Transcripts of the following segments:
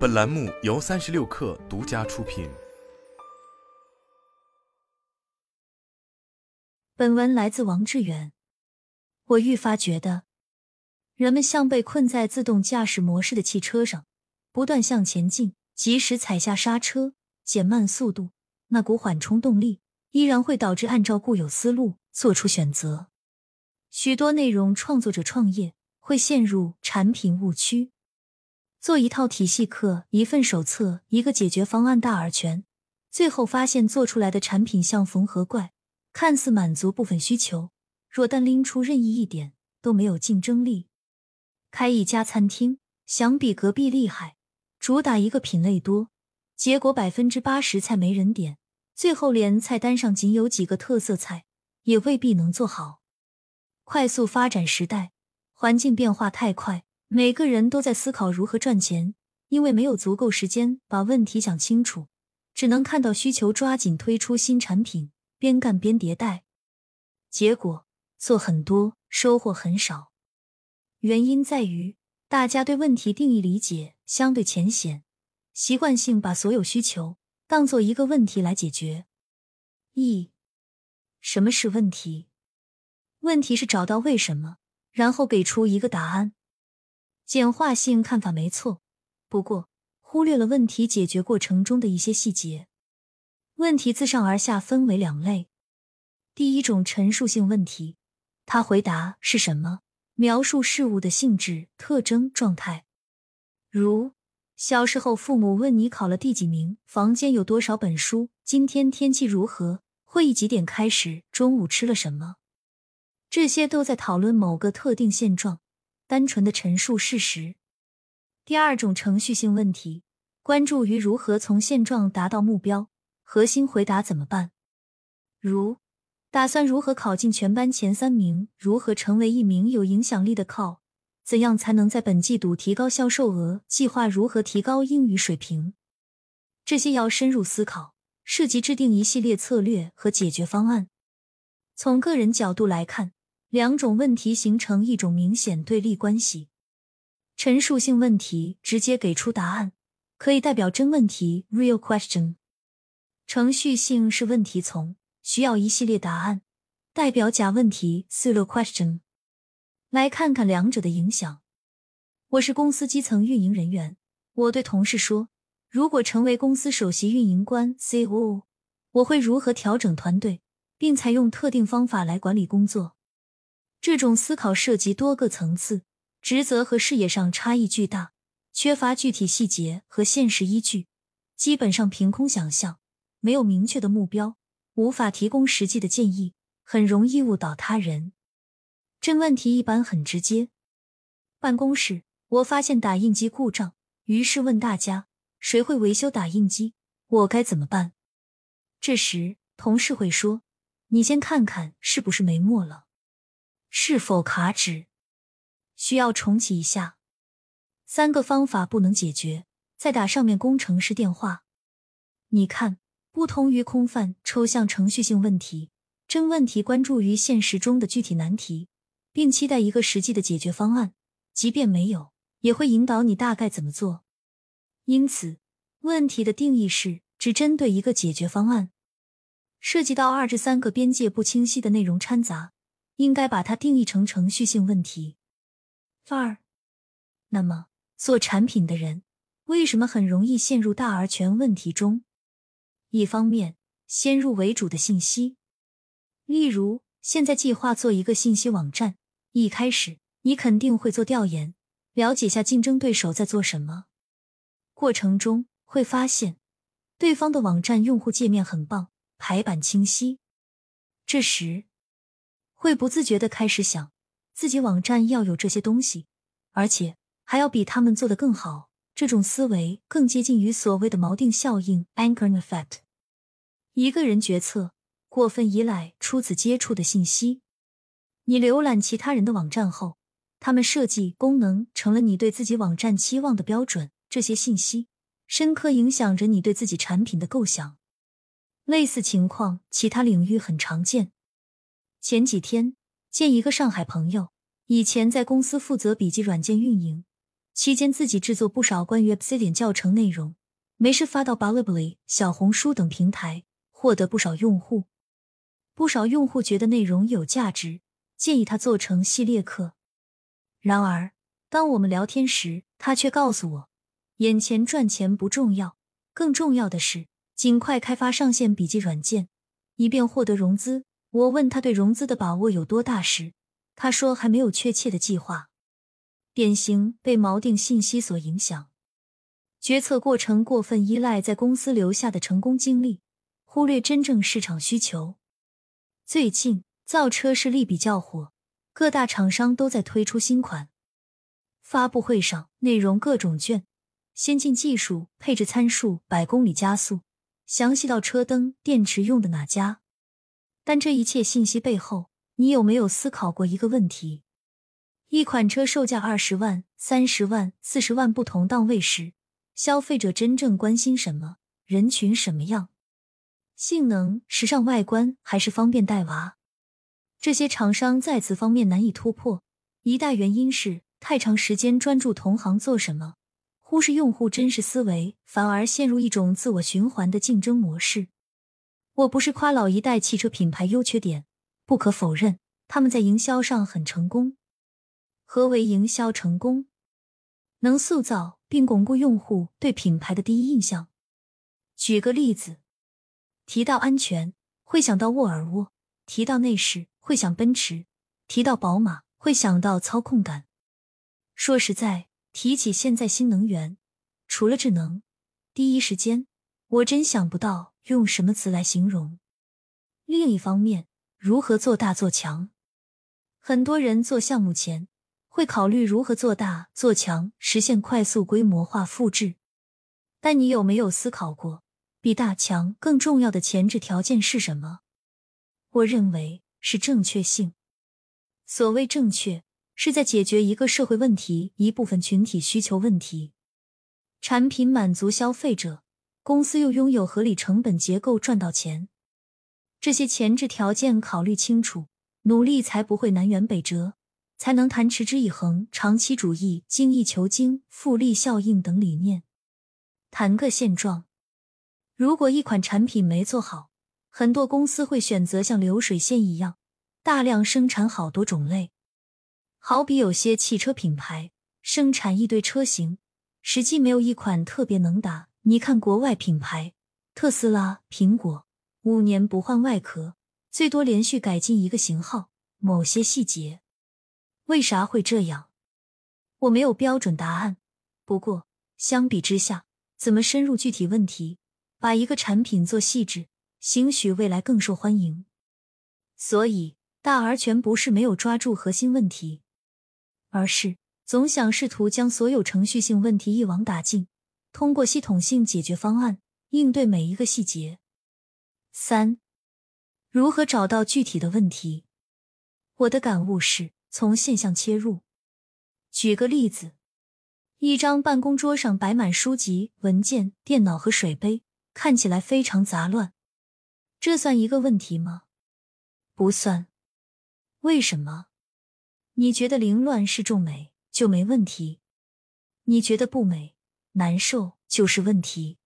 本栏目由三十六氪独家出品。本文来自王志远。我愈发觉得，人们像被困在自动驾驶模式的汽车上，不断向前进，即使踩下刹车，减慢速度，那股缓冲动力依然会导致按照固有思路做出选择。许多内容创作者创业会陷入产品误区。做一套体系课、一份手册、一个解决方案大而全，最后发现做出来的产品像缝合怪，看似满足部分需求，若单拎出任意一点都没有竞争力。开一家餐厅，想比隔壁厉害，主打一个品类多，结果百分之八十菜没人点，最后连菜单上仅有几个特色菜也未必能做好。快速发展时代，环境变化太快。每个人都在思考如何赚钱，因为没有足够时间把问题想清楚，只能看到需求，抓紧推出新产品，边干边迭代。结果做很多，收获很少。原因在于大家对问题定义理解相对浅显，习惯性把所有需求当做一个问题来解决。一，什么是问题？问题是找到为什么，然后给出一个答案。简化性看法没错，不过忽略了问题解决过程中的一些细节。问题自上而下分为两类，第一种陈述性问题，他回答是什么，描述事物的性质、特征、状态。如小时候父母问你考了第几名，房间有多少本书，今天天气如何，会议几点开始，中午吃了什么，这些都在讨论某个特定现状。单纯的陈述事实。第二种程序性问题，关注于如何从现状达到目标。核心回答怎么办？如打算如何考进全班前三名？如何成为一名有影响力的 call？怎样才能在本季度提高销售额？计划如何提高英语水平？这些要深入思考，涉及制定一系列策略和解决方案。从个人角度来看。两种问题形成一种明显对立关系。陈述性问题直接给出答案，可以代表真问题 （real question）；程序性是问题从，需要一系列答案，代表假问题 （pseudo question）。来看看两者的影响。我是公司基层运营人员，我对同事说：“如果成为公司首席运营官 （CEO），我会如何调整团队，并采用特定方法来管理工作？”这种思考涉及多个层次，职责和视野上差异巨大，缺乏具体细节和现实依据，基本上凭空想象，没有明确的目标，无法提供实际的建议，很容易误导他人。真问题一般很直接。办公室，我发现打印机故障，于是问大家谁会维修打印机，我该怎么办？这时同事会说：“你先看看是不是没墨了。”是否卡纸？需要重启一下。三个方法不能解决，再打上面工程师电话。你看，不同于空泛抽象程序性问题，真问题关注于现实中的具体难题，并期待一个实际的解决方案。即便没有，也会引导你大概怎么做。因此，问题的定义是只针对一个解决方案，涉及到二至三个边界不清晰的内容掺杂。应该把它定义成程序性问题。二，那么做产品的人为什么很容易陷入大而全问题中？一方面，先入为主的信息，例如现在计划做一个信息网站，一开始你肯定会做调研，了解下竞争对手在做什么。过程中会发现对方的网站用户界面很棒，排版清晰，这时。会不自觉的开始想，自己网站要有这些东西，而且还要比他们做的更好。这种思维更接近于所谓的锚定效应 （anchor effect）。一个人决策过分依赖初次接触的信息。你浏览其他人的网站后，他们设计功能成了你对自己网站期望的标准。这些信息深刻影响着你对自己产品的构想。类似情况，其他领域很常见。前几天见一个上海朋友，以前在公司负责笔记软件运营，期间自己制作不少关于 Obsidian 教程内容，没事发到 Bilibili、小红书等平台，获得不少用户。不少用户觉得内容有价值，建议他做成系列课。然而，当我们聊天时，他却告诉我，眼前赚钱不重要，更重要的是尽快开发上线笔记软件，以便获得融资。我问他对融资的把握有多大时，他说还没有确切的计划。典型被锚定信息所影响，决策过程过分依赖在公司留下的成功经历，忽略真正市场需求。最近造车势力比较火，各大厂商都在推出新款。发布会上内容各种卷，先进技术、配置参数、百公里加速，详细到车灯、电池用的哪家。但这一切信息背后，你有没有思考过一个问题？一款车售价二十万、三十万、四十万不同档位时，消费者真正关心什么？人群什么样？性能、时尚、外观，还是方便带娃？这些厂商在此方面难以突破，一大原因是太长时间专注同行做什么，忽视用户真实思维，反而陷入一种自我循环的竞争模式。我不是夸老一代汽车品牌优缺点，不可否认，他们在营销上很成功。何为营销成功？能塑造并巩固用户对品牌的第一印象。举个例子，提到安全会想到沃尔沃，提到内饰会想奔驰，提到宝马会想到操控感。说实在，提起现在新能源，除了智能，第一时间我真想不到。用什么词来形容？另一方面，如何做大做强？很多人做项目前会考虑如何做大做强，实现快速规模化复制。但你有没有思考过，比大强更重要的前置条件是什么？我认为是正确性。所谓正确，是在解决一个社会问题、一部分群体需求问题，产品满足消费者。公司又拥有合理成本结构，赚到钱，这些前置条件考虑清楚，努力才不会南辕北辙，才能谈持之以恒、长期主义、精益求精、复利效应等理念。谈个现状：如果一款产品没做好，很多公司会选择像流水线一样大量生产好多种类。好比有些汽车品牌生产一堆车型，实际没有一款特别能打。你看，国外品牌特斯拉、苹果五年不换外壳，最多连续改进一个型号、某些细节。为啥会这样？我没有标准答案。不过相比之下，怎么深入具体问题，把一个产品做细致，兴许未来更受欢迎。所以大而全不是没有抓住核心问题，而是总想试图将所有程序性问题一网打尽。通过系统性解决方案应对每一个细节。三、如何找到具体的问题？我的感悟是从现象切入。举个例子，一张办公桌上摆满书籍、文件、电脑和水杯，看起来非常杂乱，这算一个问题吗？不算。为什么？你觉得凌乱是重美就没问题？你觉得不美？难受就是问题，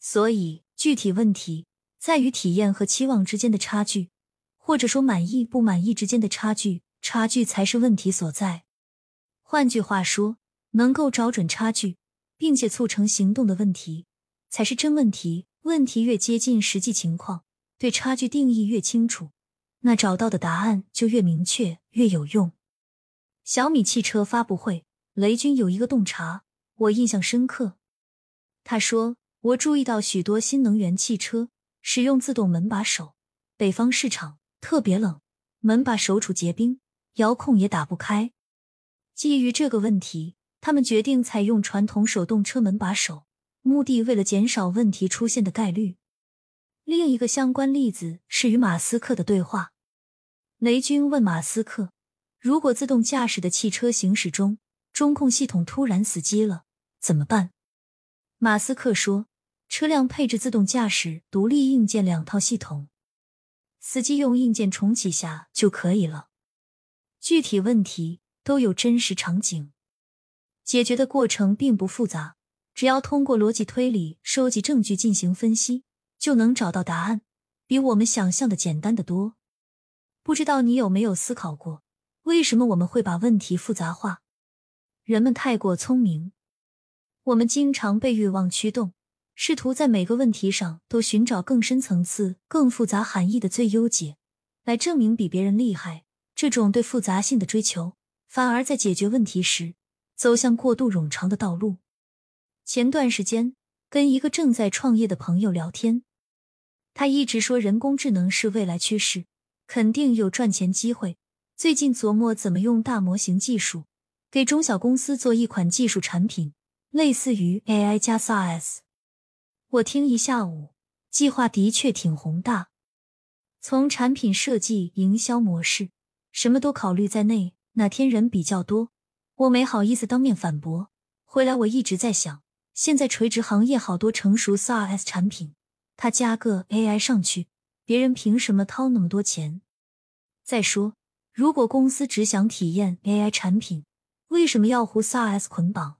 所以具体问题在于体验和期望之间的差距，或者说满意不满意之间的差距，差距才是问题所在。换句话说，能够找准差距，并且促成行动的问题，才是真问题。问题越接近实际情况，对差距定义越清楚，那找到的答案就越明确，越有用。小米汽车发布会，雷军有一个洞察。我印象深刻，他说：“我注意到许多新能源汽车使用自动门把手，北方市场特别冷，门把手处结冰，遥控也打不开。基于这个问题，他们决定采用传统手动车门把手，目的为了减少问题出现的概率。”另一个相关例子是与马斯克的对话。雷军问马斯克：“如果自动驾驶的汽车行驶中，中控系统突然死机了？”怎么办？马斯克说：“车辆配置自动驾驶独立硬件两套系统，司机用硬件重启下就可以了。具体问题都有真实场景。解决的过程并不复杂，只要通过逻辑推理、收集证据进行分析，就能找到答案，比我们想象的简单的多。不知道你有没有思考过，为什么我们会把问题复杂化？人们太过聪明，我们经常被欲望驱动，试图在每个问题上都寻找更深层次、更复杂含义的最优解，来证明比别人厉害。这种对复杂性的追求，反而在解决问题时走向过度冗长的道路。前段时间跟一个正在创业的朋友聊天，他一直说人工智能是未来趋势，肯定有赚钱机会。最近琢磨怎么用大模型技术给中小公司做一款技术产品，类似于 AI 加 SaaS。我听一下午，计划的确挺宏大，从产品设计、营销模式。什么都考虑在内，哪天人比较多，我没好意思当面反驳。回来我一直在想，现在垂直行业好多成熟 SaaS 产品，他加个 AI 上去，别人凭什么掏那么多钱？再说，如果公司只想体验 AI 产品，为什么要和 SaaS 捆绑？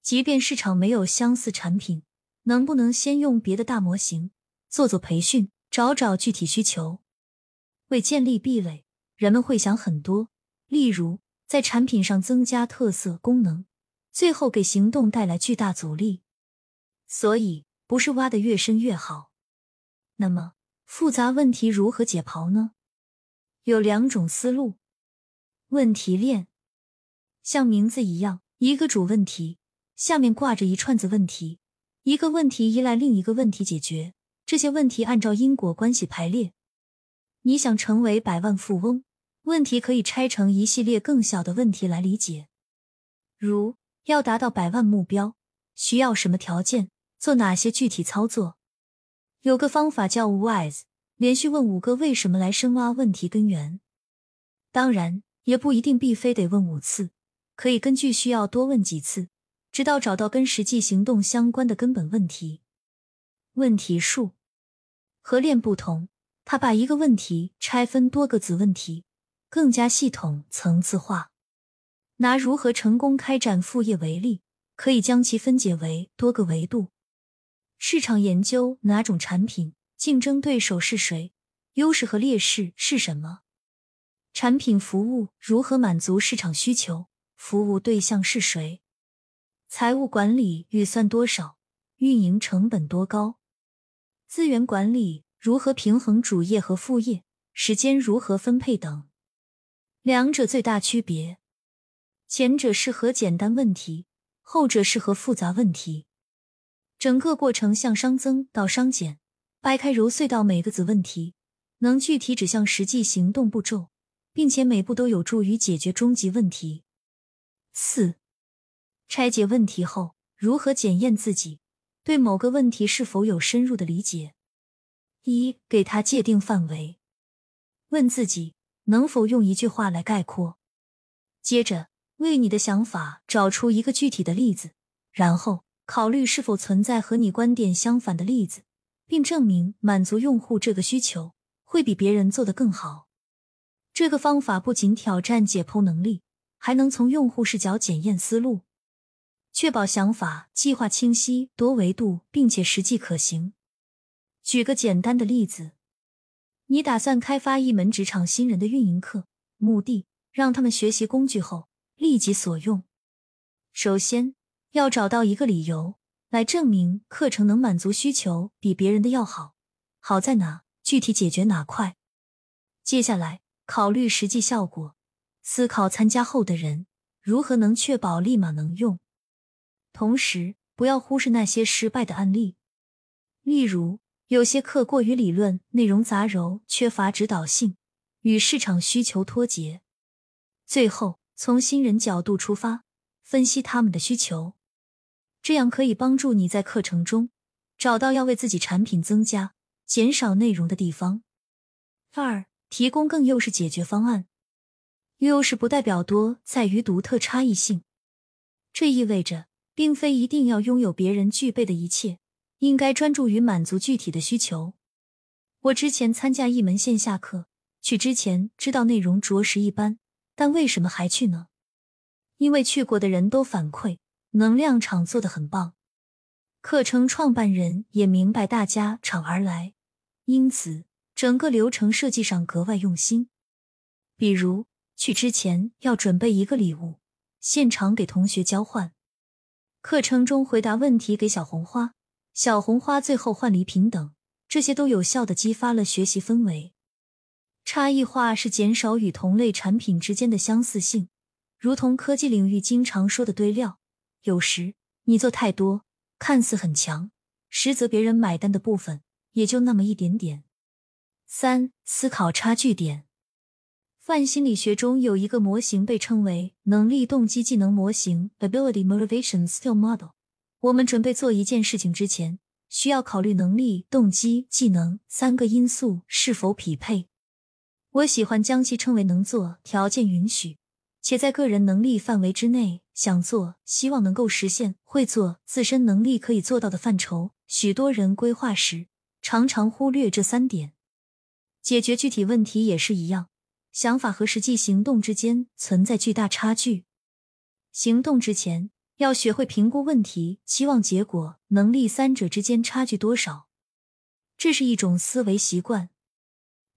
即便市场没有相似产品，能不能先用别的大模型做做培训，找找具体需求，为建立壁垒？人们会想很多，例如在产品上增加特色功能，最后给行动带来巨大阻力。所以，不是挖得越深越好。那么，复杂问题如何解剖呢？有两种思路：问题链，像名字一样，一个主问题下面挂着一串子问题，一个问题依赖另一个问题解决，这些问题按照因果关系排列。你想成为百万富翁？问题可以拆成一系列更小的问题来理解，如要达到百万目标需要什么条件，做哪些具体操作。有个方法叫 WISE，连续问五个为什么来深挖问题根源。当然，也不一定必非得问五次，可以根据需要多问几次，直到找到跟实际行动相关的根本问题。问题数和链不同，它把一个问题拆分多个子问题。更加系统、层次化。拿如何成功开展副业为例，可以将其分解为多个维度：市场研究哪种产品，竞争对手是谁，优势和劣势是什么；产品服务如何满足市场需求，服务对象是谁；财务管理预算多少，运营成本多高；资源管理如何平衡主业和副业，时间如何分配等。两者最大区别，前者适合简单问题，后者适合复杂问题。整个过程向熵增到熵减，掰开揉碎到每个子问题，能具体指向实际行动步骤，并且每步都有助于解决终极问题。四、拆解问题后，如何检验自己对某个问题是否有深入的理解？一、给他界定范围，问自己。能否用一句话来概括？接着为你的想法找出一个具体的例子，然后考虑是否存在和你观点相反的例子，并证明满足用户这个需求会比别人做得更好。这个方法不仅挑战解剖能力，还能从用户视角检验思路，确保想法计划清晰、多维度，并且实际可行。举个简单的例子。你打算开发一门职场新人的运营课，目的让他们学习工具后立即所用。首先要找到一个理由来证明课程能满足需求比别人的要好，好在哪，具体解决哪块。接下来考虑实际效果，思考参加后的人如何能确保立马能用，同时不要忽视那些失败的案例，例如。有些课过于理论，内容杂糅，缺乏指导性，与市场需求脱节。最后，从新人角度出发，分析他们的需求，这样可以帮助你在课程中找到要为自己产品增加、减少内容的地方。二、提供更优势解决方案。优势不代表多，在于独特差异性。这意味着，并非一定要拥有别人具备的一切。应该专注于满足具体的需求。我之前参加一门线下课，去之前知道内容着实一般，但为什么还去呢？因为去过的人都反馈能量场做得很棒。课程创办人也明白大家场而来，因此整个流程设计上格外用心。比如去之前要准备一个礼物，现场给同学交换；课程中回答问题给小红花，小红花最后换礼品等，这些都有效的激发了学习氛围。差异化是减少与同类产品之间的相似性，如同科技领域经常说的堆料，有时你做太多。看似很强，实则别人买单的部分也就那么一点点。三、思考差距点。泛心理学中有一个模型被称为能力动机技能模型 （Ability Motivation Skill Model）。我们准备做一件事情之前，需要考虑能力、动机、技能三个因素是否匹配。我喜欢将其称为能做、条件允许，且在个人能力范围之内。想做，希望能够实现，会做，自身能力可以做到的范畴。许多人规划时常常忽略这三点。解决具体问题也是一样，想法和实际行动之间存在巨大差距。行动之前要学会评估问题、期望结果、能力三者之间差距多少。这是一种思维习惯。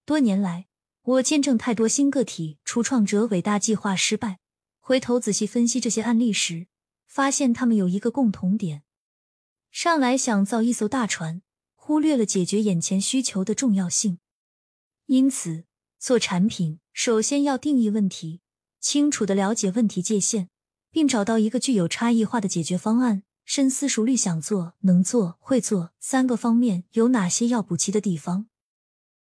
多年来，我见证太多新个体初创者伟大计划失败。回头仔细分析这些案例时，发现他们有一个共同点：上来想造一艘大船，忽略了解决眼前需求的重要性。因此，做产品首先要定义问题，清楚的了解问题界限，并找到一个具有差异化的解决方案。深思熟虑，想做、能做、会做三个方面有哪些要补齐的地方。